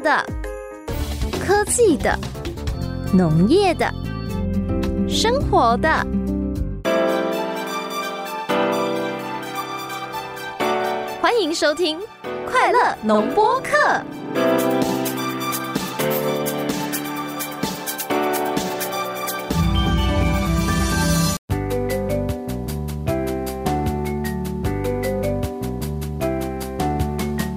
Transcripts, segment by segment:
的、科技的、农业的、生活的。欢迎收听《快乐农播课》。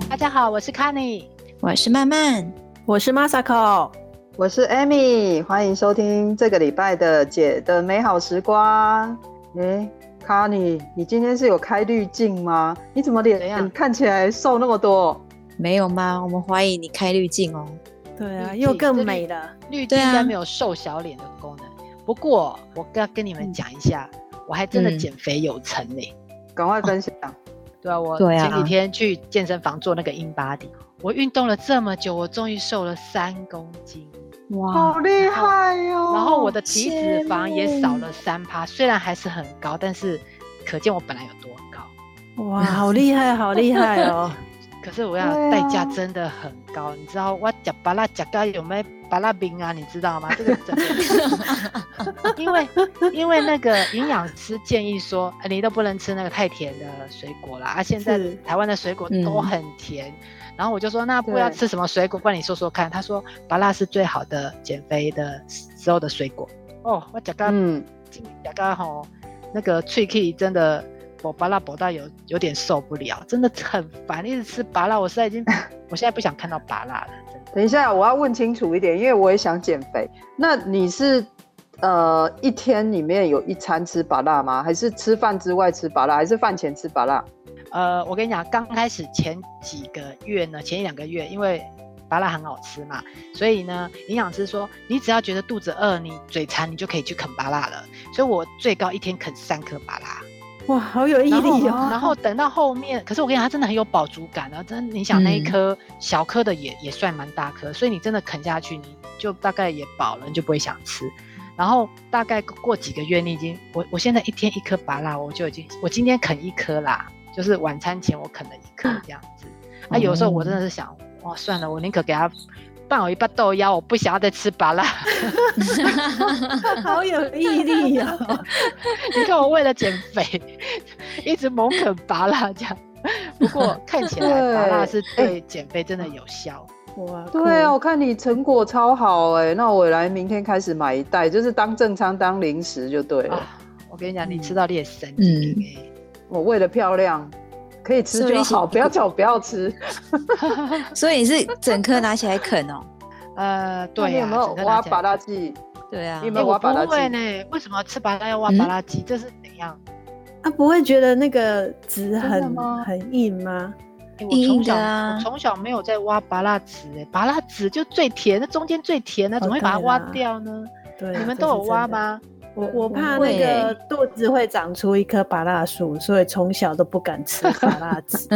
大家好，我是 k a n y 我是曼曼，我是 Masako，我是 Amy，欢迎收听这个礼拜的姐的美好时光。哎，卡尼，你今天是有开滤镜吗？你怎么脸看起来瘦那么多？没有吗？我们怀疑你开滤镜哦。对啊，又更美了。滤镜应该没有瘦小脸的功能。不过我要跟你们讲一下，我还真的减肥有成呢。赶快分享。对啊，我前几天去健身房做那个 in body，我运动了这么久，我终于瘦了三公斤，哇，好厉害哟！然后我的体脂肪也少了三趴，虽然还是很高，但是可见我本来有多高。哇，好厉害，好厉害哦！可是我要代价真的很高，你知道我夹巴拉夹到有没有巴拉冰啊？你知道吗？这个真的，因为因为那个营养师建议说，你都不能吃那个太甜的水果啦。啊，现在台湾的水果都很甜，然后我就说，那不要吃什么水果？不然你说说看。他说，芭辣是最好的减肥的时候的水果。哦，我讲刚，嗯，讲刚吼，那个脆 K 真的。我芭辣拔到有有点受不了，真的很烦，一直吃芭辣，我现在已经，我现在不想看到芭辣了。等一下，我要问清楚一点，因为我也想减肥。那你是呃一天里面有一餐吃拔辣吗？还是吃饭之外吃拔辣？还是饭前吃拔辣？呃，我跟你讲，刚开始前几个月呢，前一两个月，因为拔辣很好吃嘛，所以呢，营养师说你只要觉得肚子饿，你嘴馋，你就可以去啃拔辣了。所以我最高一天啃三颗芭拉。哇，好有毅力哦！然后等到后面，可是我跟你讲，它真的很有饱足感啊！真，你想那一颗小颗的也也算蛮大颗，所以你真的啃下去，你就大概也饱了，你就不会想吃。然后大概过几个月，你已经我我现在一天一颗拔辣，我就已经我今天啃一颗啦，就是晚餐前我啃了一颗这样子。啊，有时候我真的是想，哇，算了，我宁可给他。拌我一包豆芽，我不想要再吃拔辣，好有毅力呀！你看我为了减肥，一直猛啃拔辣这样。不过看起来拔辣是对减肥真的有效。哇，对啊，我看你成果超好哎，那我来明天开始买一袋，就是当正餐当零食就对了。我跟你讲，你吃到裂神经哎！我为了漂亮。可以吃就好，不要叫我不要吃。所以你是整颗拿起来啃哦？呃，对呀。有没有挖拔拉剂？对啊。有没有挖拔拉剂？不会呢。为什么吃拔拉要挖拔拉剂？这是怎样？他不会觉得那个籽很很硬吗？硬的啊！我从小没有在挖拔拉籽，哎，拔拉籽就最甜，那中间最甜的，怎么会把它挖掉呢？对，你们都有挖吗？我我怕那个肚子会长出一棵芭辣树，所以从小都不敢吃芭 辣籽。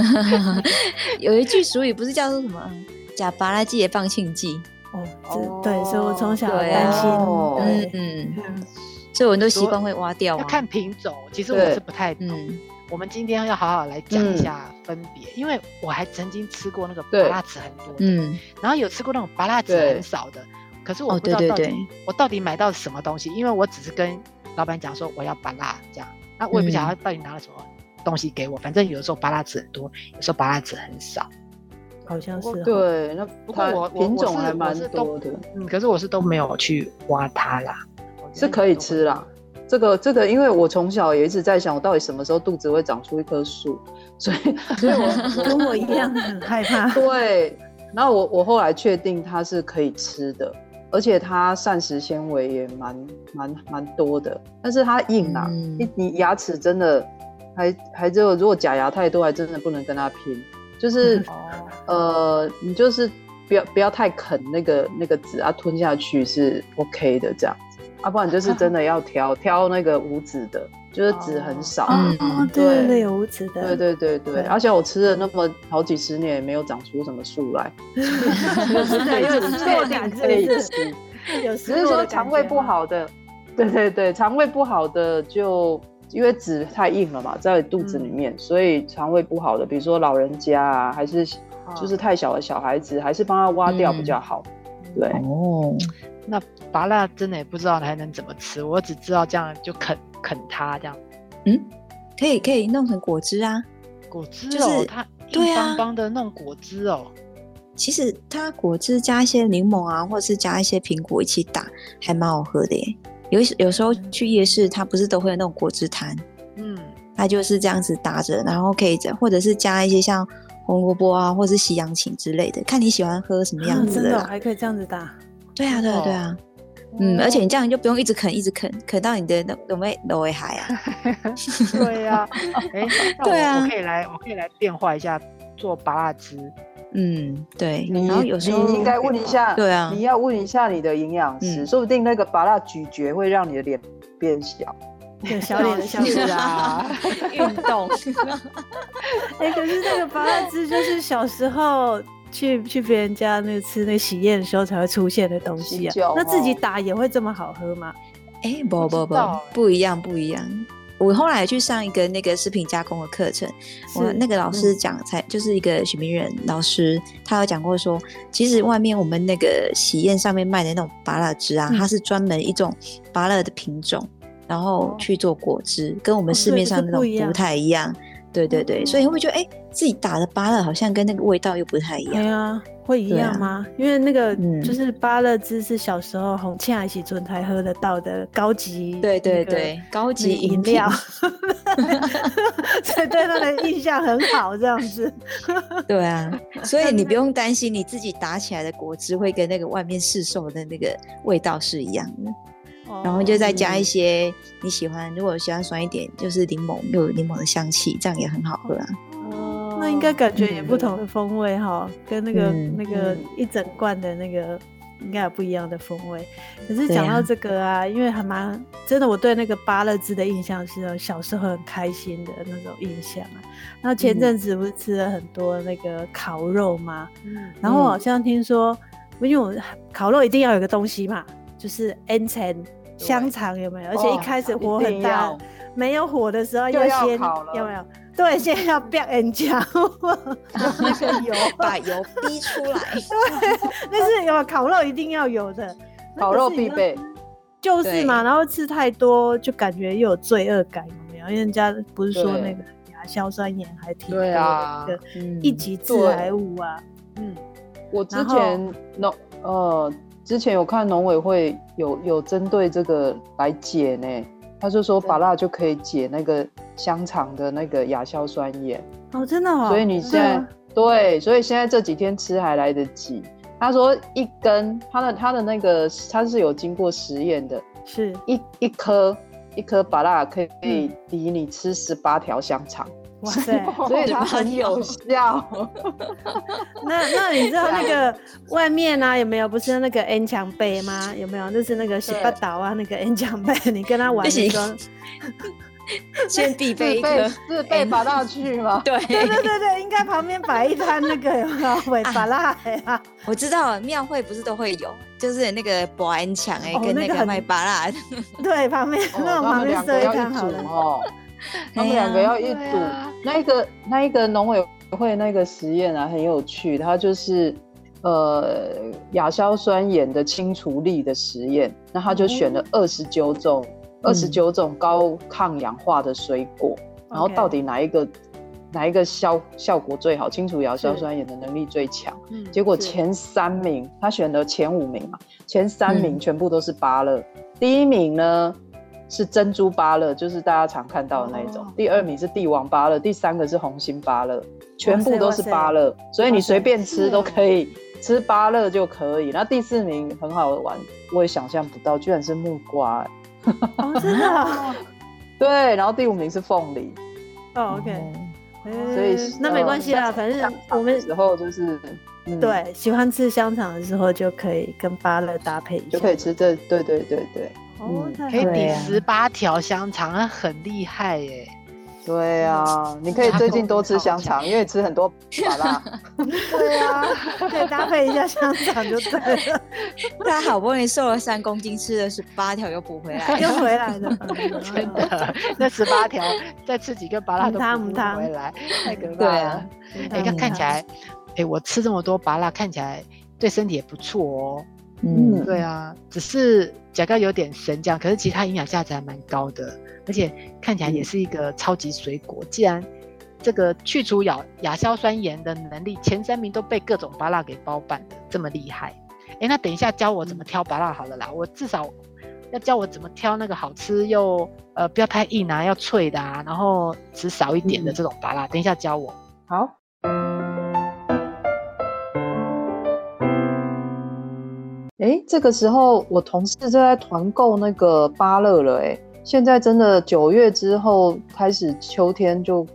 有一句俗语不是叫做什么“假芭辣剂也放庆忌”？哦，对，所以我从小担心。嗯嗯，所以我都习惯会挖掉。要看品种，其实我是不太懂。我们今天要好好来讲一下分别，因为我还曾经吃过那个芭辣籽很多的，然后有吃过那种芭辣籽很少的。可是我不知道到底我到底买到什么东西，因为我只是跟老板讲说我要巴拉这样，那我也不晓得他到底拿了什么东西给我。反正有的时候巴拉籽很多，有时候巴拉籽很少，好像是。对，那不过我品种还蛮多的。嗯，可是我是都没有去挖它啦，是可以吃啦。这个这个，因为我从小也一直在想，我到底什么时候肚子会长出一棵树，所以 所以我 跟我一样很害怕。对，然后我我后来确定它是可以吃的。而且它膳食纤维也蛮蛮蛮多的，但是它硬啊，你你牙齿真的还还只有如果假牙太多，还真的不能跟它拼。就是 呃，你就是不要不要太啃那个那个籽啊，吞下去是 OK 的这样子，啊，不然就是真的要挑挑那个无籽的。就是籽很少，嗯，对对，有无籽的，对对对对，而且我吃了那么好几十年，也没有长出什么树来 有确定可以吃，只是说肠胃不好的，对对对，肠胃不好的就因为籽太硬了嘛，在肚子里面，所以肠胃不好的，比如说老人家啊，还是就是太小的小孩子，还是帮他挖掉比较好。对，哦，那拔蜡真的也不知道还能怎么吃，我只知道这样就啃啃它这样。嗯，可以可以弄成果汁啊。果汁就哦，是它硬邦邦的弄果汁哦。其实它果汁加一些柠檬啊，或者是加一些苹果一起打，还蛮好喝的耶。有有时候去夜市，它不是都会有那种果汁摊，嗯，它就是这样子打着，然后可以或者是加一些像红萝卜啊，或者是西洋芹之类的，看你喜欢喝什么样啊真的哦子的。还可以这样子打，对啊，对啊，对啊。嗯，而且你这样就不用一直啃，一直啃，啃到你的那有没有会海啊？对呀、哎、那我对啊我可以来，我可以来变化一下做拔蜡汁。嗯，对。你然后有时候你应该问一下，对啊你要问一下你的营养师，嗯说不定那个拔蜡咀嚼会让你的脸变小。对 小脸的小是。啊，运动，哎、可是那个拔蜡汁就是小时候去去别人家那吃那喜宴的时候才会出现的东西啊。那自己哦打也会这么好喝吗？哎、不不不不一样，不一样。我后来去上一个那个食品加工的课程，我那个老师讲才就是一个许明仁老师，他有讲过说，其实外面我们那个喜宴上面卖的那种芭乐汁啊，嗯它是专门一种芭乐的品种，然后哦去做果汁，跟我们市面上那种不太一样。对对对，所以你会不会觉得，哎、自己打的芭乐好像跟那个味道又不太一样？对啊，会一样吗？因为那个嗯就是芭乐汁是小时候红庆爱喜村才喝得到的高级，对对对，高那级饮料 品，所以对他的印象很好，这样子。对啊，所以你不用担心你自己打起来的果汁会跟那个外面市售的那个味道是一样的，然后就再加一些你喜欢，如果喜欢酸一点，就是柠檬又有柠檬的香气，这样也很好喝啊。哦，那应该感觉也不同的风味哈，跟那个、嗯那个嗯一整罐的那个应该有不一样的风味。可是讲到这个啊，因为还蛮真的，我对那个芭乐汁的印象是哦小时候很开心的那种印象啊。然后前阵子不是吃了很多那个烤肉吗？嗯，然后我好像听说，因为我烤肉一定要有个东西嘛，就是 N 层香肠有没有？而且一哦开始火很大没有火的时候要先有没有？对，先要变 N 酱，那个油，把油逼出来，对那是有烤肉一定要有的，烤肉必备。就是嘛。然后吃太多就感觉又有罪恶感，有没有？因为人家不是说那个亚硝酸盐还挺多对的，啊那个嗯一级致癌物啊，嗯，我之前那呃之前有看农委会有有针对这个来解呢，他就说对。把辣就可以解那个香肠的那个亚硝酸盐，哦，真的哦，所以你现在对啊。对，所以现在这几天吃还来得及。他说一根，他的他的那个他是有经过实验的，是。一一颗一颗芭辣可以嗯。抵你吃十八条香肠，哇 塞。所以它很有效。那那你知道那个 外面啊有没有不是那个 N 墙杯吗？有没有？就是那个洗八岛啊那个 N 墙杯，你跟他玩的时候，先必备一个。自备拔到去吗？对，对对对对，应该旁边摆一摊那个尾巴辣呀？我知道了，庙会不是都会有，就是那个保安墙哎，哦跟那个卖拔辣，对，旁边哦那种旁边设一好了。他们两个要一组啊。那一个那一个农委会那个实验啊，很有趣，它就是呃亚硝酸盐的清除力的实验。那他就选了二十九种二十九种高抗氧化的水果，然后到底哪一个哪一个效效果最好，清除亚硝酸盐的能力最强？嗯结果前三名，他选了前五名嘛，前三名嗯全部都是芭乐，第一名呢是珍珠芭乐，就是大家常看到的那一种，哦。第二名是帝王芭乐，第三个是红心芭乐，全部都是芭乐，所以你随便吃都可以吃芭乐就可以。那第四名很好玩，我也想象不到，居然是木瓜、欸哦，真的啊对，然后第五名是凤梨，哦，OK，所以呃那没关系啦，反正我们时候就是。嗯，对喜欢吃香肠的时候就可以跟芭乐搭配一下，就可以吃这，对对对对。可以抵十八条香肠，那很厉害耶。对啊，你可以最近多吃香肠，因为吃很多 麻辣。对啊，可以搭配一下香肠就对了，他好不容易瘦了三公斤，吃了十八条又补回来又。回来了，真的，那十八条再吃几个麻辣都补不回来，太可怕对了啊。哎、看看起来哎，我吃这么多麻辣，看起来对身体也不错哦。嗯，对啊，只是甲膏有点神这样，可是其他营养价值还蛮高的，而且看起来也是一个超级水果。既然这个去除亚亚硝酸盐的能力前三名都被各种芭辣给包办的，这么厉害。哎，那等一下教我怎么挑芭辣好了啦，我至少要教我怎么挑那个好吃又呃不要太硬啊，要脆的啊，然后吃少一点的这种芭辣，等一下教我。好。哎，这个时候我同事就在团购那个芭乐了。哎，现在真的九月之后开始秋天就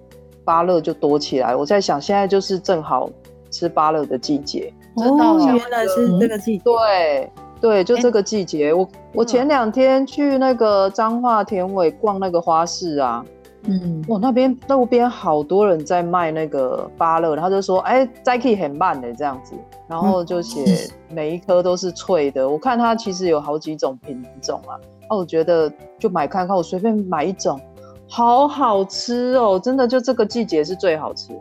芭乐就多起来。我在想，现在就是正好吃芭乐的季节。哦，原来是这个季节。对对，就这个季节。我我前两天去那个彰化田尾逛那个花市啊。嗯，哇，那边路边好多人在卖那个芭乐，然后就说，哎，摘可以很慢的这样子，然后就写每一颗都是脆的。我看它其实有好几种品种啊，那我觉得就买看看，我随便买一种，好好吃哦，真的就这个季节是最好吃，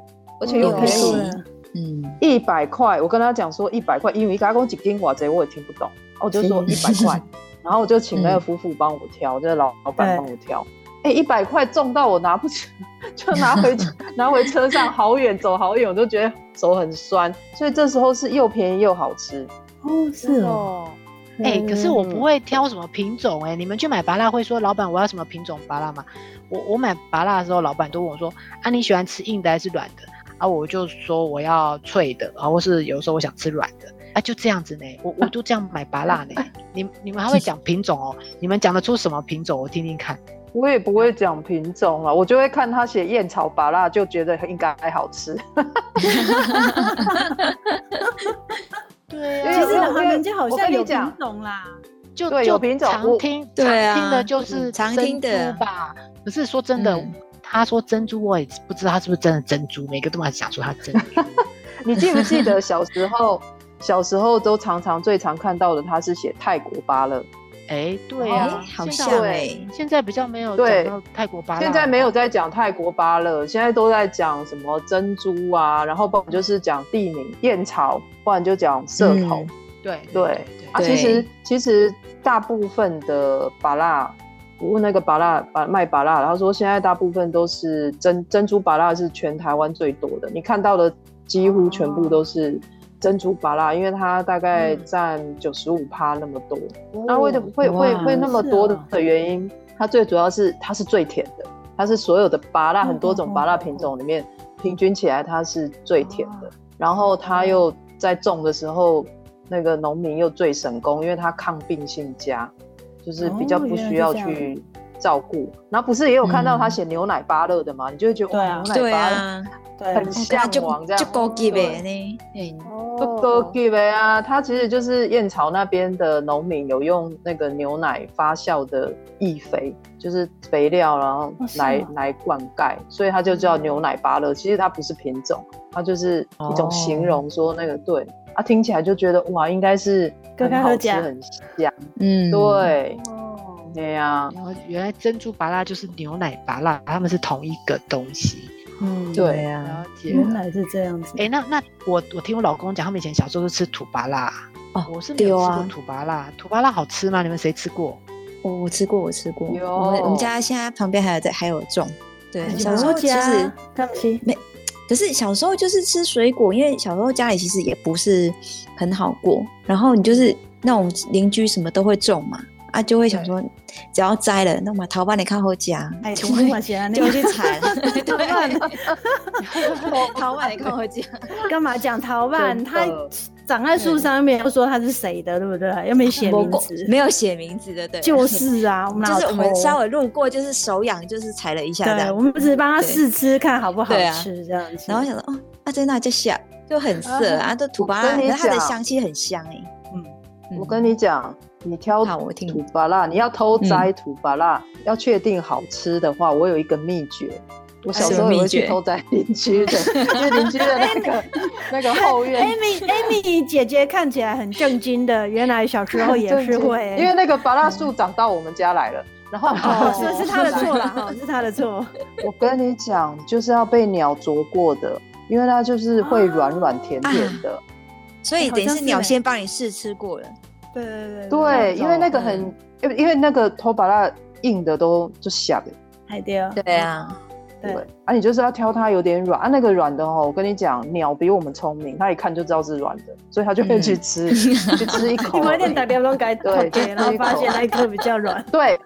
而且又便宜，嗯，一百块。我跟他讲说一百块，因为刚刚几斤瓦贼我也听不懂，我就说一百块，然后我就请那个夫妇帮我挑，就是老老板帮我挑。哎，一百块重到我拿不起，就拿回 拿回车上，好远走好远，我都觉得手很酸。所以这时候是又便宜又好吃哦，是哦。哎，可是我不会挑什么品种哎。你们去买拔辣会说老板我要什么品种拔辣吗？我我买拔辣的时候，老板都问我说啊你喜欢吃硬的还是软的？啊我就说我要脆的，啊或是有时候我想吃软的，啊就这样子呢。我我都这样买拔辣呢。你你们还会讲品种哦？你们讲得出什么品种？我听听看。我也不会讲品种了，我就会看他写燕草芭辣，就觉得应该好吃。对啊，其实人家好像有品种啦，就有品种。常听常听的就是常听的吧。可是说真的，他说珍珠，我也不知道他是不是真的珍珠，每个都蛮想说他珍珠。你记不记得小时候，小时候都常常最常看到的，他是写泰国芭乐。哎，对呀，好像哎，现在比较没有讲到泰国芭乐，现在没有在讲泰国芭乐，现在都在讲什么珍珠啊，然后不然就是讲地名燕巢，不然就讲社头。对对啊，其实其实大部分的芭辣，我问那个芭辣芭卖芭辣，他说现在大部分都是珍珍珠芭辣是全台湾最多的，你看到的几乎全部都是。珍珠芭拉，因为它大概占九十五趴那么多，那为什么会会会那么多的原因？它最主要是它是最甜的，它是所有的芭拉很多种芭拉品种里面平均起来它是最甜的。然后它又在种的时候，那个农民又最省工，因为它抗病性佳，就是比较不需要去照顾。然后不是也有看到他写牛奶芭乐的吗？你就会觉得哇，牛奶芭乐。很向往这样，就高级的呢，嗯，高级的啊，它其实就是燕巢那边的农民有用那个牛奶发酵的易肥，就是肥料，然后来来灌溉，所以它就叫牛奶芭乐。其实它不是品种，它就是一种形容说那个对，啊，听起来就觉得哇，应该是很好吃很香，嗯，对，哦，对呀，然后原来珍珠芭乐就是牛奶芭乐，它们是同一个东西。嗯，对呀，原来是这样子。哎，那那我我听我老公讲，他们以前小时候是吃土巴辣哦，我是没有吃过土巴辣，土巴辣好吃吗？你们谁吃过？我我吃过，我吃过。我们我们家现在旁边还有在还有种。对，小时候其实没，可是小时候就是吃水果，因为小时候家里其实也不是很好过，然后你就是那种邻居什么都会种嘛。啊，就会想说，只要摘了，那么桃瓣你看好夹，就会就 会去采。桃瓣，桃瓣你看好夹，干嘛讲桃瓣？它长在树上面，又说它是谁的，对不对？又没写名字，没有写名字的，对。就是啊，我们就是我们稍微路过，就是手痒，就是采了一下。对，我们只是帮他试吃，看好不好吃这样子。然后想说，哦，啊，在那就香，就很涩啊，这土巴辣，它的香气很香哎。嗯，我跟你讲。你挑土巴辣，你要偷摘土巴辣，要确定好吃的话，我有一个秘诀。我小时候也会去偷摘邻居的，就是邻居的那个 那个后院。Amy，Amy 姐姐看起来很正经的，原来小时候也是会。因为那个巴辣树长到我们家来了，然后是是他的错了哈，是他 的错。我跟你讲，就是要被鸟啄过的。因为它就是会软软甜甜的。所以等于是鸟先帮你试吃过了。对对对对，因为那个很，因为因为那个头把它硬的都就下的。海雕。对啊。对，啊，你就是要挑它有点软啊，那个软的哦，我跟你讲，鸟比我们聪明，它一看就知道是软的，所以它就会去吃，去吃一 口。你有点打电话该对，然后发现那一颗比较软。对，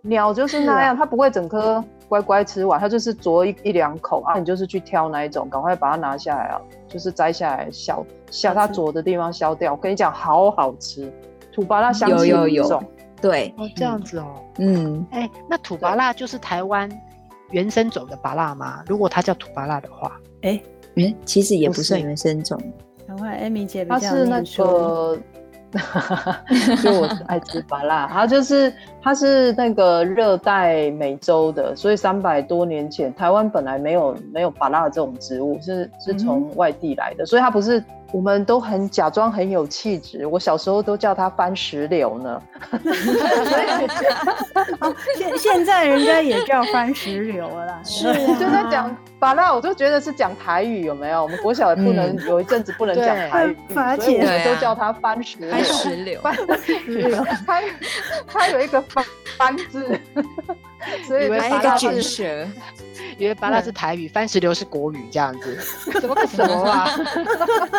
鸟就是那样，它不会整颗乖乖吃完，它就是啄一一两口啊，你就是去挑那一种，赶快把它拿下来啊，就是摘下来削，削它啄的地方削掉。我跟你讲，好好吃，土巴辣香气很重。对，哦，这样子哦，嗯，哎，那土巴辣就是台湾。原生种的巴辣吗？如果它叫土巴辣的话，哎，嗯，其实也不算原生种。赶快，艾米姐，它是那个，就我爱吃巴辣，它就是它是那个热带美洲的，所以三百多年前台湾本来没有没有巴辣这种植物，是是从外地来的，所以它不是。我们都很假装很有气质，我小时候都叫他番石榴呢。现现在人家也叫番石榴了，是就在讲巴拉，我就觉得是讲台语有没有？我们国小也不能有一阵子不能讲台语，所以我们都叫他番石榴。番石榴，番石榴，它它有一个番番字，所以还有一个卷舌。因为巴拉是台语，番石榴是国语，这样子，什么什么啊？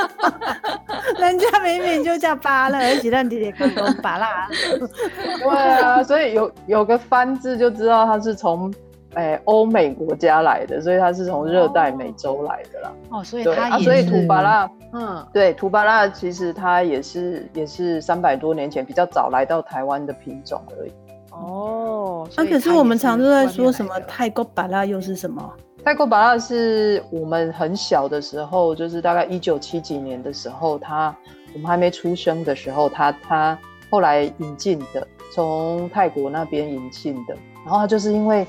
人家明明就叫巴拉，而且让弟弟哥哥巴拉。对啊，所以有有个番字就知道它是从诶欧美国家来的，所以它是从热带美洲来的啦。哦，所以它所以土巴拉，嗯，对，土巴拉其实它也是也是三百多年前比较早来到台湾的品种而已。哦，那可是我们常都在说什么泰国巴拉又是什么？泰国巴拉是我们很小的时候，就是大概一九七几年的时候，他我们还没出生的时候，他他后来引进的，从泰国那边引进的。然后他就是因为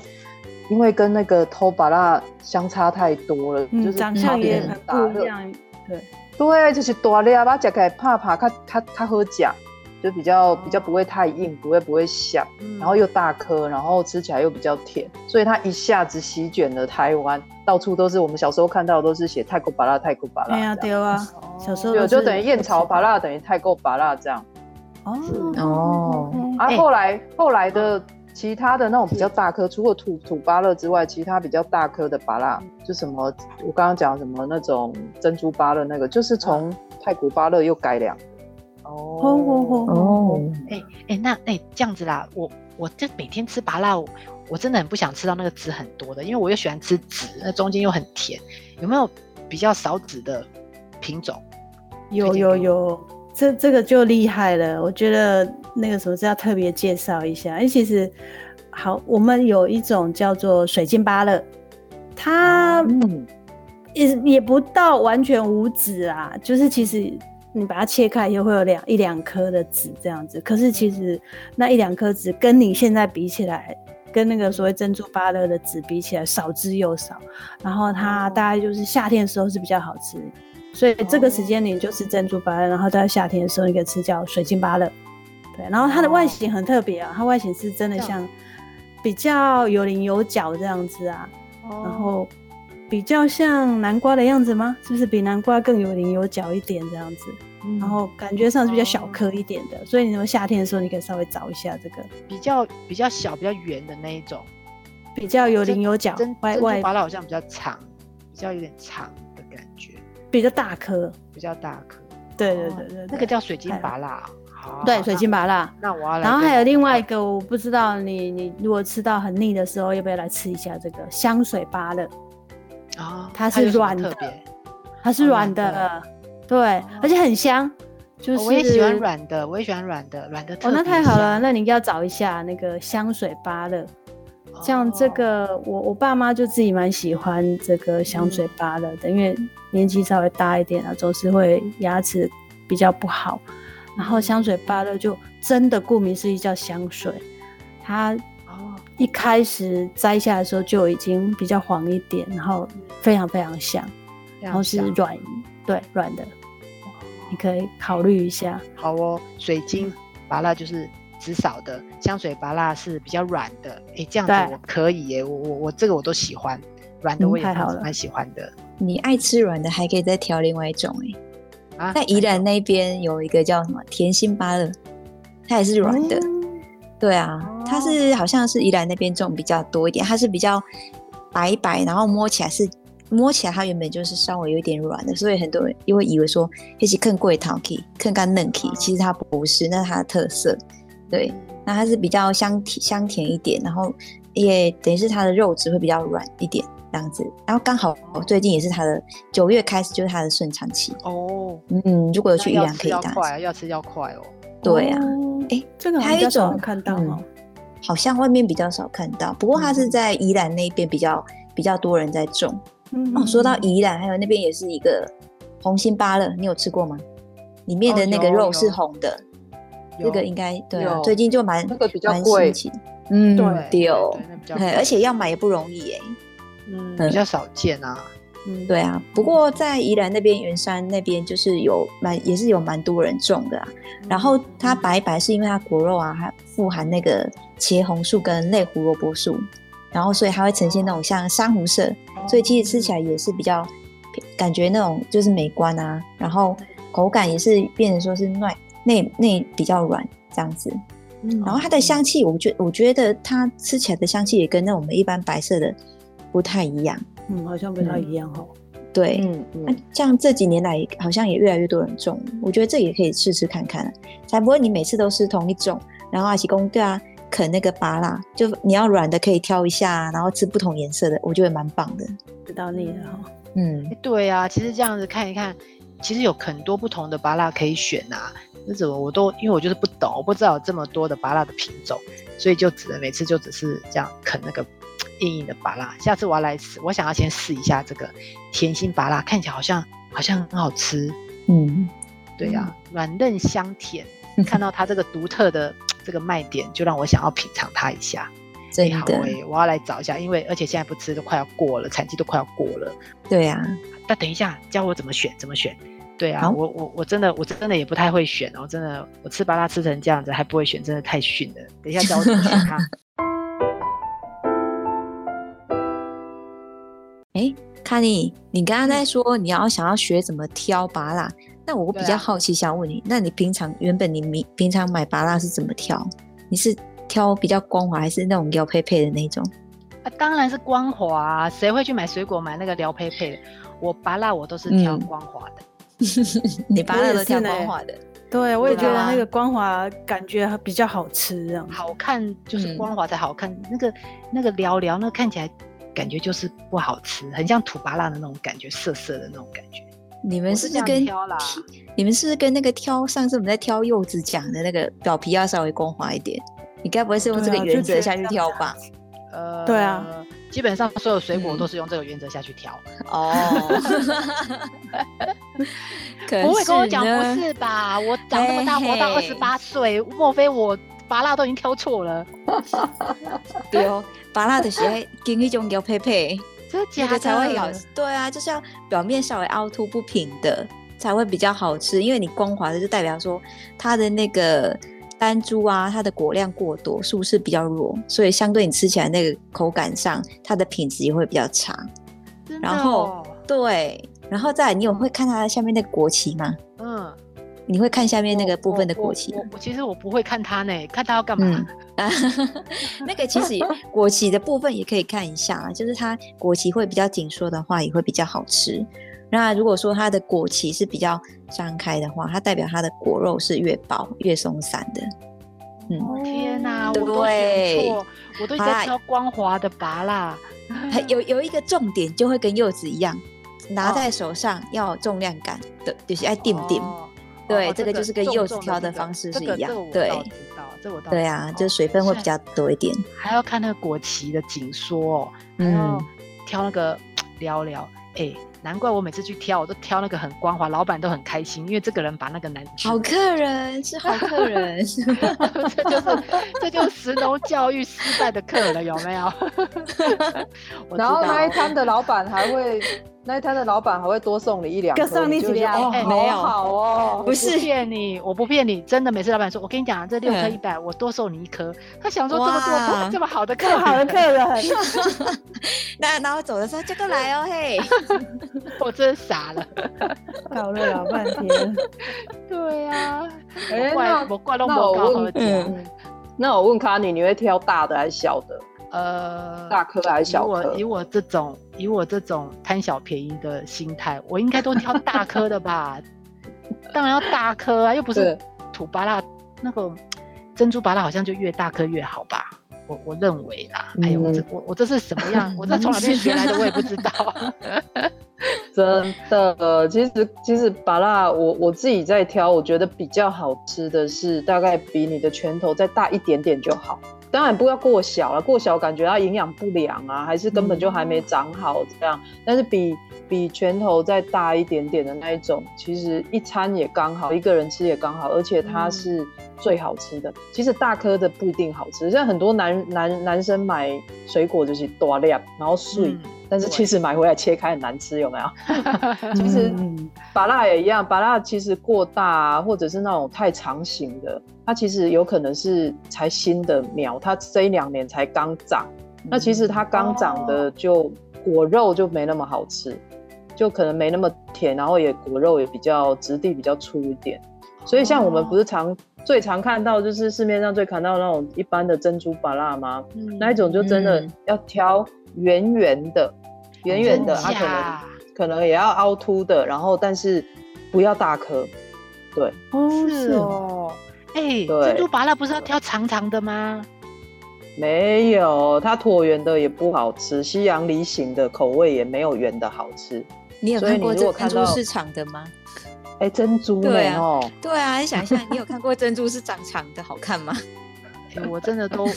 因为跟那个偷巴拉相差太多了，就是长相也很不一样。对对，就是大粒，把夹开怕怕，它它它好夹。就比较比较不会太硬，不会不会响，然后又大颗，然后吃起来又比较甜，所以它一下子席卷了台湾，到处都是。我们小时候看到的都是写泰国巴拉，泰国巴拉。对啊，对啊，小时候有就等于燕巢巴拉等于泰国巴拉这样。哦哦，啊，后来后来的其他的那种比较大颗，除了土土巴勒之外，其他比较大颗的巴拉，就什么我刚刚讲什么那种珍珠巴勒那个，就是从泰国巴勒又改良。哦哦哦！哎哎，那哎这样子啦，我我这每天吃拔辣，我真的很不想吃到那个籽很多的，因为我又喜欢吃籽，那中间又很甜。有没有比较少籽的品种？有有有，这这个就厉害了。我觉得那个什么是要特别介绍一下，因为其实好，我们有一种叫做水晶芭乐，它也也不到完全无籽啊，就是其实。你把它切开以后会有两一两颗的籽这样子，可是其实那一两颗籽跟你现在比起来，跟那个所谓珍珠芭乐的籽比起来少之又少。然后它大概就是夏天的时候是比较好吃，所以这个时间你就是珍珠芭乐，然后到夏天的时候你可以吃叫水晶芭乐。对，然后它的外形很特别啊，它外形是真的像比较有棱有角这样子啊，然后。比较像南瓜的样子吗？是不是比南瓜更有棱有角一点这样子？然后感觉上是比较小颗一点的，所以你们夏天的时候你可以稍微找一下这个比较比较小、比较圆的那一种，比较有棱有角。外外巴拉好像比较长，比较有点长的感觉，比较大颗，比较大颗。对对对对，那个叫水晶芭拉。对，水晶芭拉。那我要来。然后还有另外一个，我不知道你你如果吃到很腻的时候，要不要来吃一下这个香水芭乐？啊，它是软的，它是软的，对，而且很香。就是我也喜欢软的，我也喜欢软的，软的。哦，那太好了，那你要找一下那个香水芭乐。像这个，我我爸妈就自己蛮喜欢这个香水芭乐的，因为年纪稍微大一点啊，总是会牙齿比较不好。然后香水芭乐就真的顾名思义叫香水，它。一开始摘下来的时候就已经比较黄一点，然后非常非常香，然后是软，对软的，你可以考虑一下。好哦，水晶拔蜡就是紫少的，香水拔蜡是比较软的。哎，这样子我可以耶，我我我这个我都喜欢，软的我也蛮喜欢的。你爱吃软的，还可以再调另外一种哎、啊在宜兰那边有一个叫什么甜心芭乐，它也是软的。对啊，它是好像是宜兰那边种比较多一点，它是比较白白，然后摸起来是摸起来它原本就是稍微有一点软的，所以很多人又会以为说黑是更贵桃 K 更干嫩 K，其实它不是，那是它的特色。对，那它是比较香甜香甜一点，然后也等于是它的肉质会比较软一点这样子。然后刚好最近也是它的九月开始就是它的盛产期，哦，嗯，如果有去宜兰可以打。要快啊，要吃要快哦。对啊，哦哎这个好还有一种看到。好像外面比较少看到，不过它是在宜兰那边比较比较多人在种。嗯哦，说到宜兰，还有那边也是一个红心芭乐，你有吃过吗？里面的哦那个肉是红的，这个有应该对啊，最近就蛮那个比较蛮贵新奇。嗯，对对而且要买也不容易哎。嗯嗯比较少见啊。嗯对啊，不过在宜兰那边圆山那边就是有蛮也是有蛮多人种的啊。然后它白白是因为它果肉啊，还富含那个茄红素跟类胡萝卜素，然后所以它会呈现那种像珊瑚色，所以其实吃起来也是比较感觉那种就是美观啊，然后口感也是变成说是内内内比较软这样子。嗯然后它的香气，我觉我觉得它吃起来的香气也跟那我们一般白色的不太一样。嗯，好像不太一样哦。对，嗯那、嗯，像这几年来，好像也越来越多人种，我觉得这也可以试试看看，才不会你每次都是同一种，然后阿奇公对啊啃那个芭辣，就你要软的可以挑一下，然后吃不同颜色的，我觉得蛮棒的。知道你了哈。嗯对啊，其实这样子看一看，其实有很多不同的芭辣可以选啊。那怎么我都因为我就是不懂，我不知道有这么多的芭辣的品种，所以就只能每次就只是这样啃那个硬硬的芭辣。下次我要来吃，我想要先试一下这个甜心芭辣，看起来好像好像很好吃。嗯，对呀、软嫩香甜，看到它这个独特的这个卖点，就让我想要品尝它一下。真的，哎好诶，我要来找一下，因为而且现在不吃都快要过了，产期都快要过了。对啊，那等一下，教我怎么选，怎么选？对啊，我我我真的我真的也不太会选哦，真的我吃芭拉吃成这样子还不会选，真的太逊了。等一下教我怎么选它。哎，卡尼，你刚刚在说你要想要学怎么挑芭辣，那我比较好奇，想问你，那你平常原本你平平常买芭辣是怎么挑？你是挑比较光滑，还是那种撩配配的那种？啊，当然是光滑、啊，谁会去买水果买那个撩配配的？我芭拉我都是挑嗯光滑的。你芭辣都挑光滑的，对，我也觉得那个光滑感觉比较好吃，这样。好看就是嗯光滑才好看，那个那个聊聊，那看起来感觉就是不好吃，很像土巴辣的那种感觉，涩涩的那种感觉。你们是不是跟挑啦你们是不是跟那个挑上次我们在挑柚子讲的那个表皮要稍微光滑一点？你该不会是用这个原则下去挑吧？呃，对啊，基本上所有水果嗯都是用这个原则下去挑。哦，可不会跟我讲不是吧？我长那么大活到二十八岁，莫非我拔蜡都已经挑错了？对哦，拔蜡的是要跟一种撩配配，真的假的？那个才会好。对啊，就是要表面稍微凹凸不平的才会比较好吃，因为你光滑的就代表说它的那个丹珠啊，它的果量过多，是不是比较弱？所以相对你吃起来那个口感上，它的品质也会比较差。然后哦对，然后再来，你有会看它下面那个国旗吗？嗯，你会看下面那个部分的我国旗吗我？我其实我不会看它呢，看它要干嘛？嗯，啊，那个其实也国旗的部分也可以看一下啊，就是它国旗会比较紧缩的话，也会比较好吃。那如果说它的果旗是比较张开的话，它代表它的果肉是越薄越松散的。嗯，哦天哪，我都选我都在挑光滑的拔啦。有有一个重点就会跟柚子一样，拿哦在手上要重量感的，就是爱定定。哦对哦这个就是跟重柚子挑的方式是一样个这我对知道，对啊，就是水分会比较多一点。还要看那个果旗的紧缩、哦，还要嗯挑那个聊聊。哎、难怪我每次去挑，我都挑那个很光滑，老板都很开心，因为这个人把那个难吃。好客人是好客人，这就是这就是石农教育失败的客了，有没有？然后那一摊的老板还会，那一摊的老板还会多送你一两颗，各送你几两哎没有。好好哦，不不是骗你，我不骗你，真的每次老板说，我跟你讲，这六颗嗯一百，我多送你一颗。他想说这么哇多这么好的客好的人客人，那然后走的时候就过来哦，嘿，我真傻了，搞了老半天。对呀，哎，怪那我怪那我问，那我问卡尼，你会挑大的还是小的？呃，大颗还是小颗以我这种以我这种贪小便宜的心态，我应该都挑大颗的吧？当然要大颗啊，又不是土巴拉那个珍珠巴拉，好像就越大颗越好吧？我我认为啦。哎呦，我这嗯我我这是什么样？我这从哪边学来的？我也不知道。真的，其实其实巴辣，我我自己在挑，我觉得比较好吃的是大概比你的拳头再大一点点就好。当然不要过小了，过小感觉它营养不良啊，还是根本就还没长好这样。但是比比拳头再大一点点的那一种，其实一餐也刚好，一个人吃也刚好，而且它是最好吃的。其实大颗的不一定好吃，像很多男男男生买水果就是多量，然后碎。嗯但是其实买回来切开很难吃，有没有？其实嗯拔辣也一样，把辣其实过大啊，或者是那种太长型的，它其实有可能是才新的苗，它这一两年才刚长，那其实它刚长的就果肉就没那么好吃，就可能没那么甜，然后也果肉也比较质地比较粗一点。所以像我们不是常、最常看到，就是市面上最看到那种一般的珍珠芭辣吗？嗯那一种就真的嗯要挑圆圆的，圆圆的，真它可能可能也要凹凸的，然后但是不要大颗。对，哦，是哦。哎，对珍珠拔辣不是要挑长长的吗？没有它椭圆的也不好吃，西洋梨形的口味也没有圆的好吃。你有看过如果看到珍珠市场的吗？哎，珍珠呢？对啊哦，对啊，你想一下，你有看过珍珠是长长的好看吗？哎，我真的都我，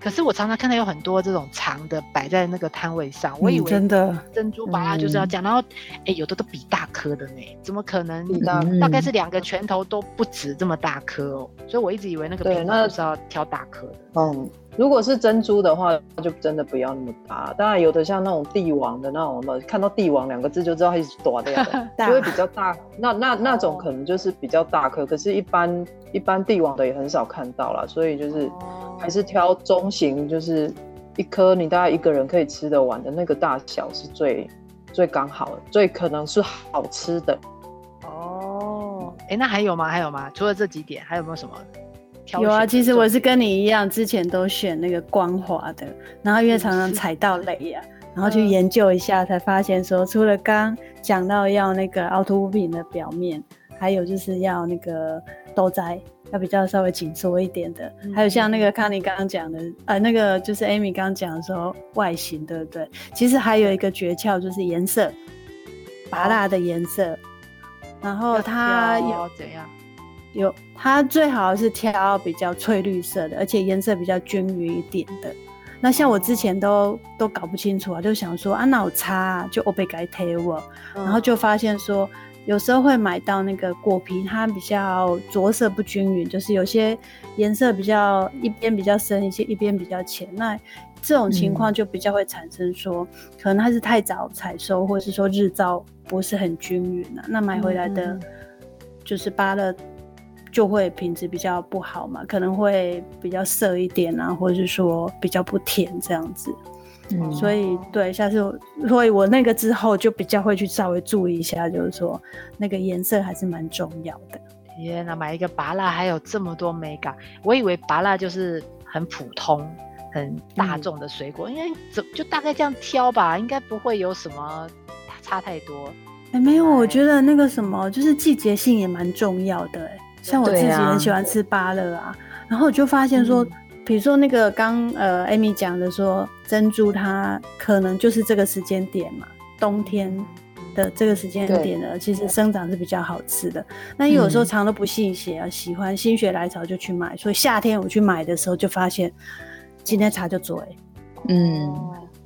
可是我常常看到有很多这种长的摆在那个摊位上，我以嗯为真的珍珠巴拉就是要这样，然后哎，有的都比大颗的呢，怎么可能？比大嗯大概是两个拳头都不止这么大颗哦，所以我一直以为那个品对那种就是要挑大颗的。嗯，如果是珍珠的话，就真的不要那么大。当然，有的像那种帝王的那种，看到帝王两个字就知道它是多的，大就会比较大。那那那种可能就是比较大颗，可是一般一般帝王的也很少看到啦，所以就是哦还是挑中型，就是一颗你大概一个人可以吃得完的那个大小是最最刚好的，最可能是好吃的。哦，哎，那还有吗？还有吗？除了这几点，还有没有什么有啊。其实我是跟你一样，之前都选那个光滑的，然后因为常常踩到雷呀、然后去嗯研究一下，才发现说，除了刚讲到要那个凹凸不平的表面，还有就是要那个豆栽要比较稍微紧缩一点的，还有像那个康妮刚刚讲的，呃，那个就是 Amy 刚刚讲的时候外形，对不对？其实还有一个诀窍就是颜色，拔辣的颜色，然后要它有怎样？有，它最好是挑比较翠绿色的，而且颜色比较均匀一点的。那像我之前都都搞不清楚啊，就想说啊，那我擦啊就我被改贴我，然后就发现说，有时候会买到那个果皮，它比较着色不均匀，就是有些颜色比较一边比较深一些，一边比较浅。那这种情况就比较会产生说，可能它是太早采收，或者是说日照不是很均匀啊。那买回来的嗯就是芭乐就会品质比较不好嘛，可能会比较涩一点啊，或者是说比较不甜这样子。嗯所以对，下次我，所以我那个之后就比较会去稍微注意一下，就是说那个颜色还是蛮重要的。天哪，买一个拔辣还有这么多美感，我以为拔辣就是很普通、很大众的水果，应该怎就大概这样挑吧，应该不会有什么差太多。哎、没有，我哎觉得那个什么，就是季节性也蛮重要的、哎，像我自己很喜欢吃芭乐啊，然后我就发现说，比如说那个刚呃 Amy 讲的说珍珠它可能就是这个时间点嘛，冬天的这个时间点呢，其实生长是比较好吃的。那有时候嗯。常都不信邪啊，喜欢心血来潮就去买，所以夏天我去买的时候就发现今天茶就做哎、嗯，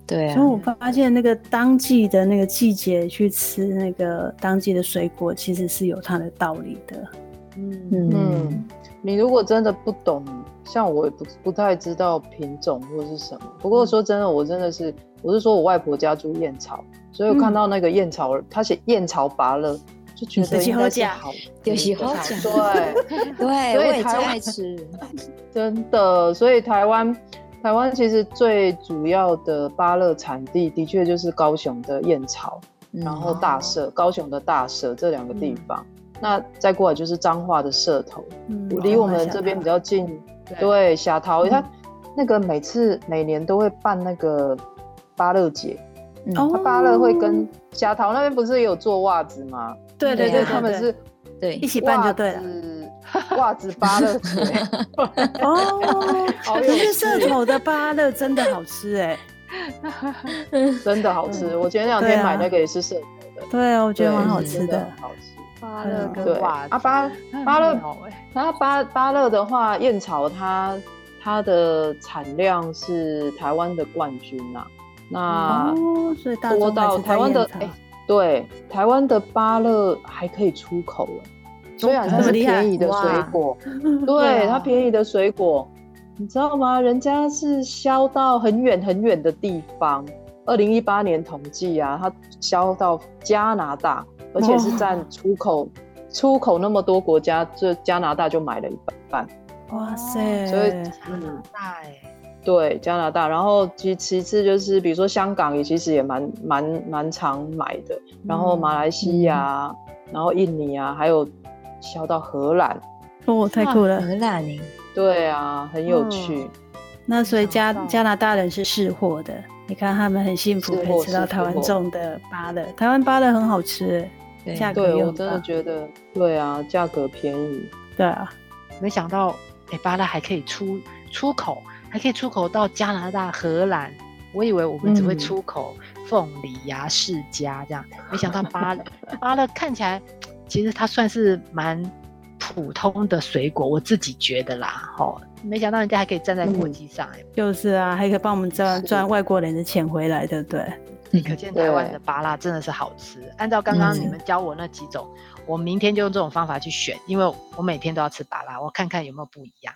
对啊所以，我发现那个当季的那个季节去吃那个当季的水果，其实是有它的道理的。嗯嗯嗯，你如果真的不懂，像我也不不太知道品种或是什么。不过说真的，我真的是，我是说我外婆家住燕巢，所以我看到那个燕巢，他写燕巢芭乐，就觉得应该是好吃的，就是好吃对，对，所我也最以台湾爱吃。真的，所以台湾台湾其实最主要的芭乐产地的确就是高雄的燕巢。然后大社，高雄的大社这两个地方。那再过来就是彰化的社头，离我们这边比较近。对，霞桃，他那个每次每年都会办那个芭乐节，他芭乐会跟霞桃那边不是也有做袜子吗？对对对，他们是对。一起办就对了。袜子芭乐节。哦，可是社头的芭乐真的好吃哎，真的好吃。我前两天买那个也是社头的，对啊，我觉得蛮好吃的，好吃。芭乐跟袜啊芭芭乐，然后芭芭乐的话，燕巢它它的产量是台湾的冠军呐。那多到台湾的哎，对，台湾的芭乐还可以出口了。虽然它是便宜的水果，对它便宜的水果，你知道吗？人家是销到很远很远的地方。二零一八年统计啊，它销到加拿大，而且是占出口出口那么多国家，这加拿大就买了一半。哇塞！所以加拿大哎，对加拿大，然后其其次就是比如说香港也其实也蛮蛮蛮常买的，然后马来西亚，然后印尼啊，还有。销到荷兰哦，太酷了！荷兰呢？对啊，很有趣。那所以加加拿大人是试货的，你看他们很幸福，可以吃到台湾种的芭乐。台湾芭乐很好吃，价格对我真的觉得，对啊，价格便宜。对啊，没想到哎，芭乐还可以出出口，还可以出口到加拿大、荷兰。我以为我们只会出口凤梨呀、释迦这样，没想到芭乐芭乐看起来。其实它算是蛮普通的水果，我自己觉得啦，吼，没想到人家还可以站在国际上，哎，就是啊，还可以帮我们赚赚外国人的钱回来，对不对？可见台湾的芭拉真的是好吃。按照刚刚你们教我那几种，我明天就用这种方法去选，因为我每天都要吃芭拉，我看看有没有不一样。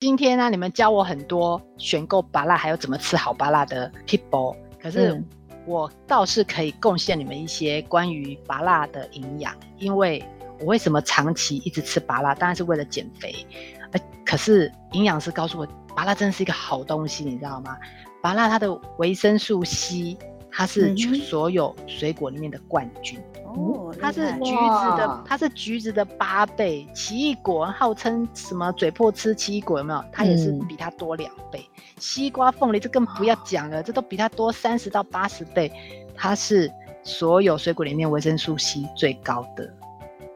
今天呢，你们教我很多选购芭拉，还有怎么吃好芭拉的 people，可是。我倒是可以贡献你们一些关于芭辣的营养，因为我为什么长期一直吃芭辣，当然是为了减肥。呃，可是营养师告诉我，拔辣真是一个好东西，你知道吗？拔辣它的维生素 C，它是所有水果里面的冠军。哦，它是橘子的，它是橘子的八倍。奇异果号称什么嘴破吃奇异果有没有？它也是比它多两倍。西瓜、凤梨这更不要讲了，这都比它多三十到八十倍。它是所有水果里面维生素 C 最高的，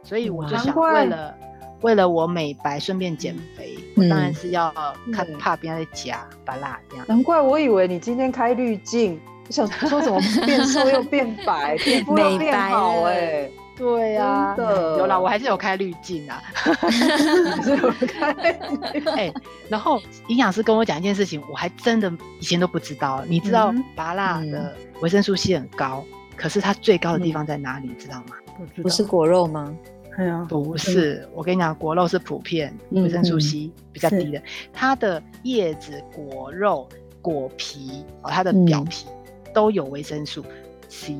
所以我就想为了为了我美白顺便减肥，我当然是要看怕别人在夹把辣这样。难怪我以为你今天开滤镜。想说怎么变瘦又变白，皮肤又变好哎？对呀，有啦，我还是有开滤镜啊。有开哎，然后营养师跟我讲一件事情，我还真的以前都不知道。你知道拔辣的维生素 C 很高，可是它最高的地方在哪里？知道吗？不是果肉吗？不是。我跟你讲，果肉是普遍维生素 C 比较低的，它的叶子、果肉、果皮哦，它的表皮。都有维生素 C，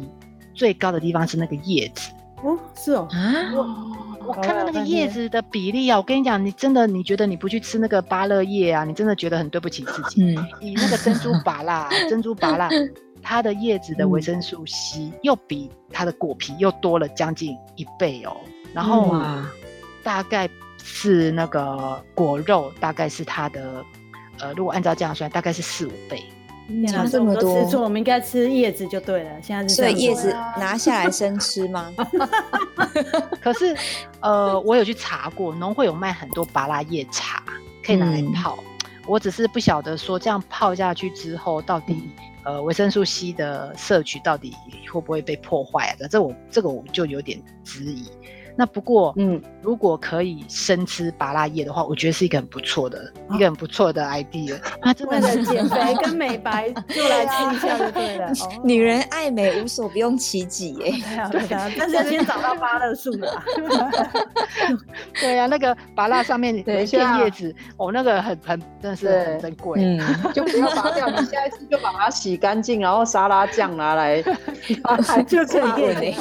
最高的地方是那个叶子。哦，是哦。啊，我我看到那个叶子的比例啊，我跟你讲，你真的你觉得你不去吃那个芭乐叶啊，你真的觉得很对不起自己。嗯，以那个珍珠芭乐，珍珠芭乐，它的叶子的维生素 C 又比它的果皮又多了将近一倍哦，然后大概是那个果肉，大概是它的呃，如果按照这样算，大概是四五倍。差这么多，吃错，我们应该吃叶子就对了。现在是所以叶子拿下来生吃吗？可是，呃，我有去查过，农会有卖很多拔拉叶茶，可以拿来泡。我只是不晓得说这样泡下去之后，到底呃维生素 C 的摄取到底会不会被破坏啊？这我这个我就有点质疑。那不过，嗯，如果可以生吃拔辣叶的话，我觉得是一个很不错的，一个很不错的 idea。那真的是减肥跟美白就来吃一下就对了。女人爱美无所不用其极耶。对啊，但是要先找到芭乐树啊。对啊，那个芭辣上面有一片叶子，哦，那个很很真的是很珍贵。嗯，就不要拔掉，你下一次就把它洗干净，然后沙拉酱拿来，就可以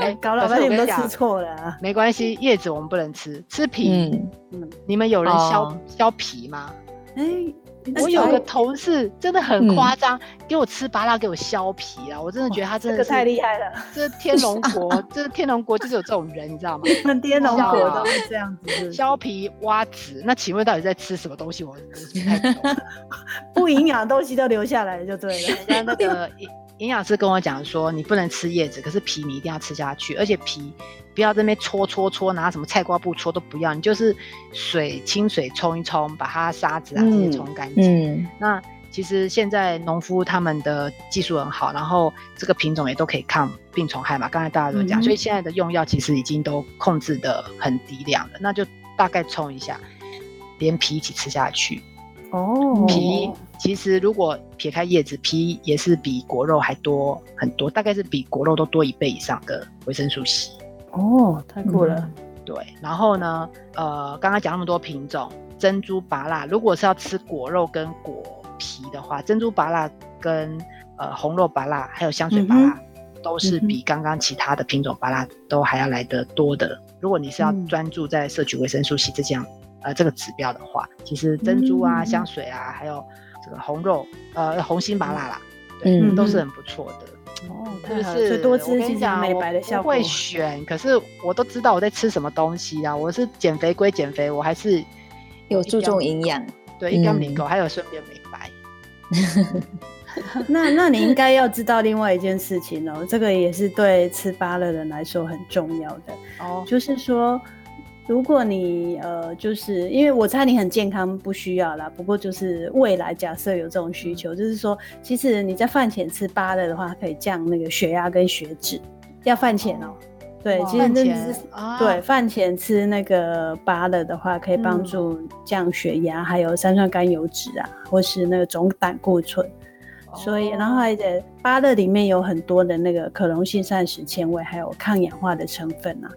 哎，搞了半天都吃错了。没关系，叶子我们不能吃，吃皮。嗯嗯，你们有人削削皮吗？哎，我有个同事真的很夸张，给我吃拔辣，给我削皮啊！我真的觉得他真的太厉害了。这天龙国，这天龙国 就是有这种人，你知道吗？天龙国都是这样子，削皮挖籽。那请问到底在吃什么东西？我不太懂。不营养的东西都留下来就对了。人家那个营营养师跟我讲说，你不能吃叶子，可是皮你一定要吃下去，而且皮。不要在那边搓搓搓，拿什么菜瓜布搓都不要，你就是水清水冲一冲，把它沙子啊这些冲干净。那其实现在农夫他们的技术很好，然后这个品种也都可以抗病虫害嘛。刚才大家都讲，所以现在的用药其实已经都控制的很低量了。那就大概冲一下，连皮一起吃下去。哦，皮其实如果撇开叶子，皮也是比果肉还多很多，大概是比果肉都多一倍以上的维生素 C。哦，太酷了。对，然后呢，呃，刚刚讲那么多品种，珍珠芭辣，如果是要吃果肉跟果皮的话，珍珠芭辣跟呃红肉芭辣还有香水芭辣，都是比刚刚其他的品种芭辣都还要来得多的。如果你是要专注在摄取维生素 C 这样呃这个指标的话，其实珍珠啊、香水啊，还有这个红肉呃红心麻辣啦，对，都是很不错的。哦，就是多吃其实美白的效果。会选，可是我都知道我在吃什么东西啊。我是减肥归减肥，我还是有注重营养。对，一缸米狗还有顺便美白。那那你应该要知道另外一件事情哦，这个也是对吃芭乐人来说很重要的哦，就是说。如果你呃，就是因为我猜你很健康，不需要啦。不过就是未来假设有这种需求，就是说，其实你在饭前吃芭乐的话，可以降那个血压跟血脂。要饭前哦，对，其实那是对饭前吃那个芭乐的话，可以帮助降血压，还有三酸甘油脂啊，或是那个总胆固醇。所以，然后而且芭乐里面有很多的那个可溶性膳食纤维，还有抗氧化的成分啊。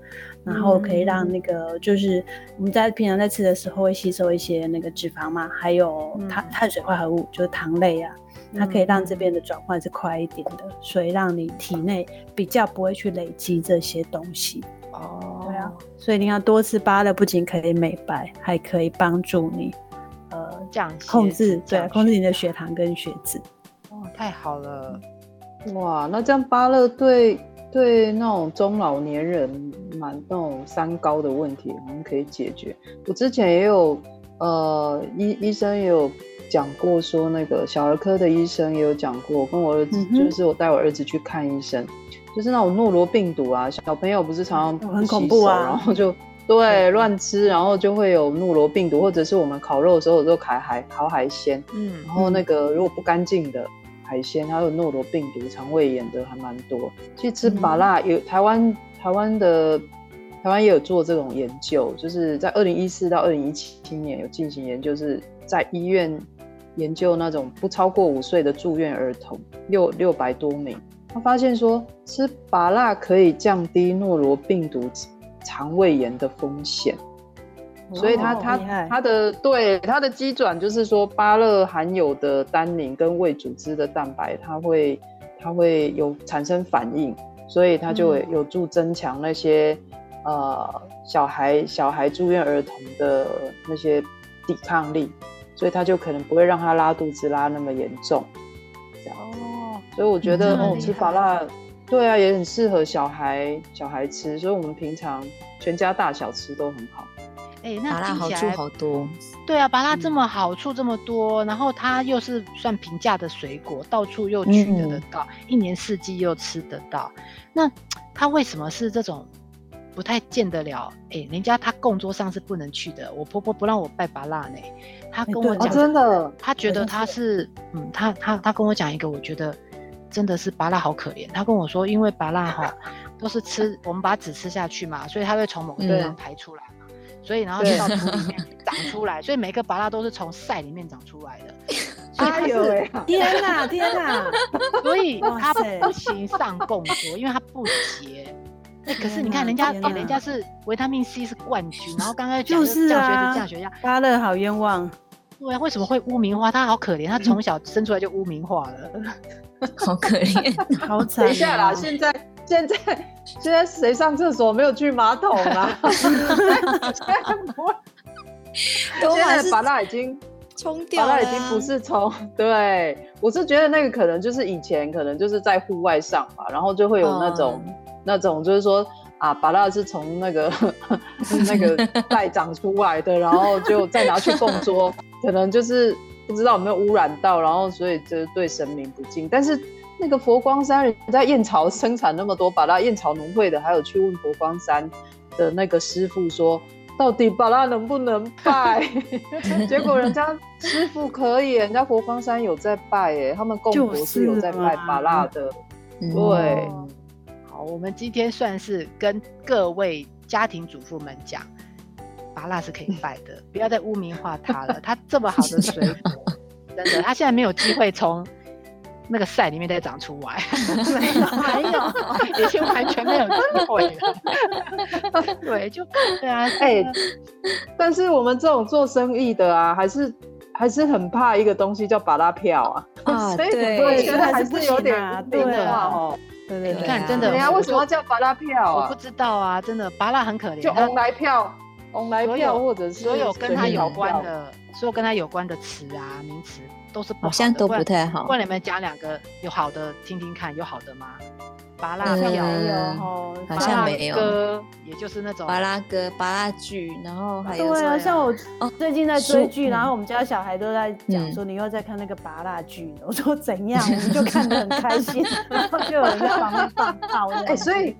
然后可以让那个，就是我们在平常在吃的时候会吸收一些那个脂肪嘛，还有碳碳水化合物，就是糖类啊，它可以让这边的转换是快一点的，所以让你体内比较不会去累积这些东西。哦，对啊，所以你要多吃芭乐，不仅可以美白，还可以帮助你呃降控制对控制你的血糖跟血脂。哦，太好了，哇，那这样芭乐对。对那种中老年人蛮那种三高的问题，我们可以解决。我之前也有，呃，医医生也有讲过，说那个小儿科的医生也有讲过，跟我儿子就是我带我儿子去看医生，就是那种诺罗病毒啊，小朋友不是常常很恐怖啊，然后就 对乱吃，然后就会有诺罗病毒，或者是我们烤肉的时候有时候烤海烤海鲜，嗯，然后那个如果不干净的。海鲜还有诺罗病毒、肠胃炎的还蛮多。其实吃麻辣有台湾台湾的台湾也有做这种研究，就是在二零一四到二零一七年有进行研究，是在医院研究那种不超过五岁的住院儿童六六百多名，他发现说吃麻辣可以降低诺罗病毒肠胃炎的风险。所以它它它的对它的基转就是说，芭乐含有的单宁跟胃组织的蛋白，它会它会有产生反应，所以它就有助增强那些呃小孩小孩住院儿童的那些抵抗力，所以它就可能不会让他拉肚子拉那么严重。哦，所以我觉得哦吃法拉对啊也很适合小孩小孩吃，所以我们平常全家大小吃都很好。哎，那好处好多。对啊，芭拉这么好处这么多，然后它又是算平价的水果，到处又取得得到，一年四季又吃得到。那 它为什么是这种不太见得了？哎，人家他供桌上是不能去的。我婆婆不让我拜芭拉呢。她跟我讲，真的，她觉得她是，嗯，她她她跟我讲一个，我觉得真的是芭拉好可怜。她跟我说，因为芭拉哈都是吃，我们把籽吃下去嘛，所以它会从某个地方排出来。所以，然后就到土里面长出来，所以每个芭拉都是从晒里面长出来的。哎呦喂！天哪，天哪！所以他不行上供桌，因为他不结。哎，可是你看人家，人家是维他命 C 是冠军，然后刚刚讲就是啊，降血压，芭乐好冤枉。对啊，为什么会污名化？他好可怜，他从小生出来就污名化了，好可怜，好惨。等一下啦，现在。现在现在谁上厕所没有去马桶啊？现在不会。现在把那已经冲掉了，已经不是冲。对，我是觉得那个可能就是以前可能就是在户外上吧，然后就会有那种那种就是说啊，把那是从那个 那个袋长出来的，然后就再拿去供桌，可能就是不知道有没有污染到，然后所以就是对神明不敬。但是那个佛光山人在燕巢生产那么多芭拉，燕巢农会的还有去问佛光山的那个师傅说。到底巴拉能不能拜？结果人家师傅可以，人家佛光山有在拜，耶，他们供佛是有在拜巴拉的。对，好，我们今天算是跟各位家庭主妇们讲，巴拉是可以拜的，不要再污名化他了。他这么好的水果，真的，他现在没有机会从。那个赛里面再长出来，没有，已经完全没有机会了。对，就对啊，哎，但是我们这种做生意的啊，还是还是很怕一个东西叫巴拉票啊。啊，对，我觉得还是有点对的哦。对对对，你看，真的，人家为什么要叫巴拉票啊？我不知道啊，真的，巴拉很可怜，就红来票，红来票，或者是所有跟他有关的，所有跟他有关的词啊，名词。都是好像都不太好。问你们讲两个有好的听听看，有好的吗？巴拉没有，好像没有。歌，也就是那种巴拉歌、巴拉剧，然后还有对啊，像我最近在追剧，然后我们家小孩都在讲说，你又在看那个巴拉剧，我说怎样，我们就 看得很开心，然后就有人在旁边放炮。哎，所以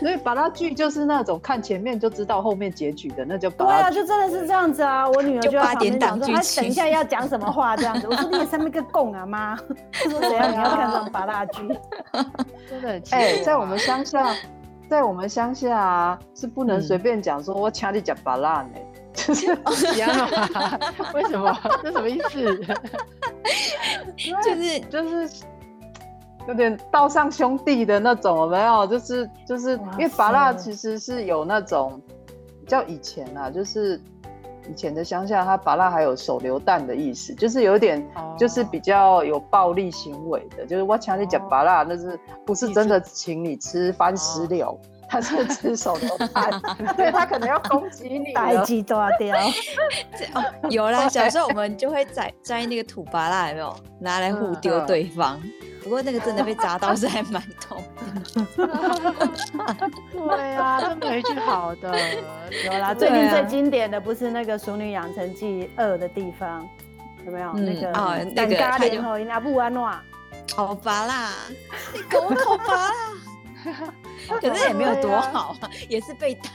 所以巴拉剧就是那种看前面就知道后面结局的，那就对啊，就真的是这样子啊。我女儿就八点档说，她等一下要讲什么话这样子。我说你上面个供啊妈，她 说怎样你要看这种巴拉剧，真的。哎，在我们乡下，在我们乡下啊，是不能随便讲说 “我掐你讲巴拉”呢，就是一样啊？为什么？这什么意思？就是就是有点道上兄弟的那种，有没有？就是就是因为巴拉其实是有那种叫以前啊，就是。以前的乡下，他拔蜡还有手榴弹的意思，就是有点，就是比较有暴力行为的，就是我请你讲拔蜡，那是不是真的请你吃番石榴？他是吃手榴弹，所以他可能要攻击你。大鸡大雕，有啦，小时候我们就会摘摘那个土拔拉，有没有拿来互丢对方？不过那个真的被砸到是还蛮痛的。对啊，真没一句好的。有啦，最近最经典的不是那个《熟女养成记二》的地方，有没有？那个哦，那个他就人家不安诺，好拔啦，你给我好拔啦。可是也没有多好，也是被打。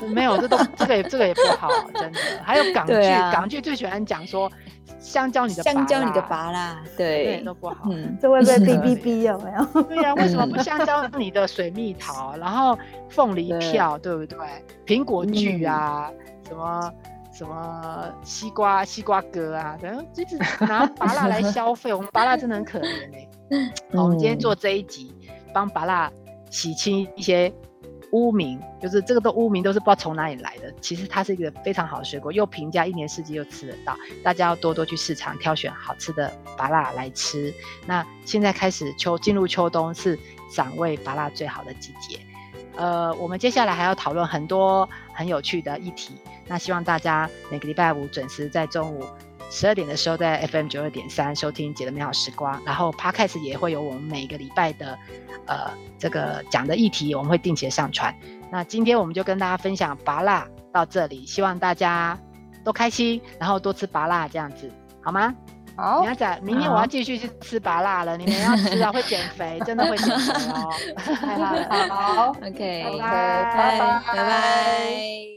没有，这都这个也这个也不好，真的。还有港剧，港剧最喜欢讲说。香蕉，你的香蕉，你的拔啦，对，都不好。嗯，这会不会哔哔哔有没有？对呀，为什么不香蕉你的水蜜桃，然后凤梨票，对不对？苹果剧啊，什么什么西瓜西瓜哥啊，等一直拿拔蜡来消费，我们拔蜡真的很可怜哎。好，我们今天做这一集，帮拔蜡洗清一些。污名就是这个都污名都是不知道从哪里来的。其实它是一个非常好的水果，又平价，一年四季又吃得到。大家要多多去市场挑选好吃的芭辣来吃。那现在开始秋进入秋冬是赏味芭辣最好的季节。呃，我们接下来还要讨论很多很有趣的议题。那希望大家每个礼拜五准时在中午。十二点的时候，在 FM 九二点三收听《姐的美好时光》，然后 Podcast 也会有我们每个礼拜的呃这个讲的议题，我们会定期的上传。那今天我们就跟大家分享拔辣到这里，希望大家都开心，然后多吃拔辣这样子，好吗？好。明仔，明天我要继续去吃拔辣了，你们要吃啊，会减肥，真的会减肥哦。好，OK，拜拜，拜拜。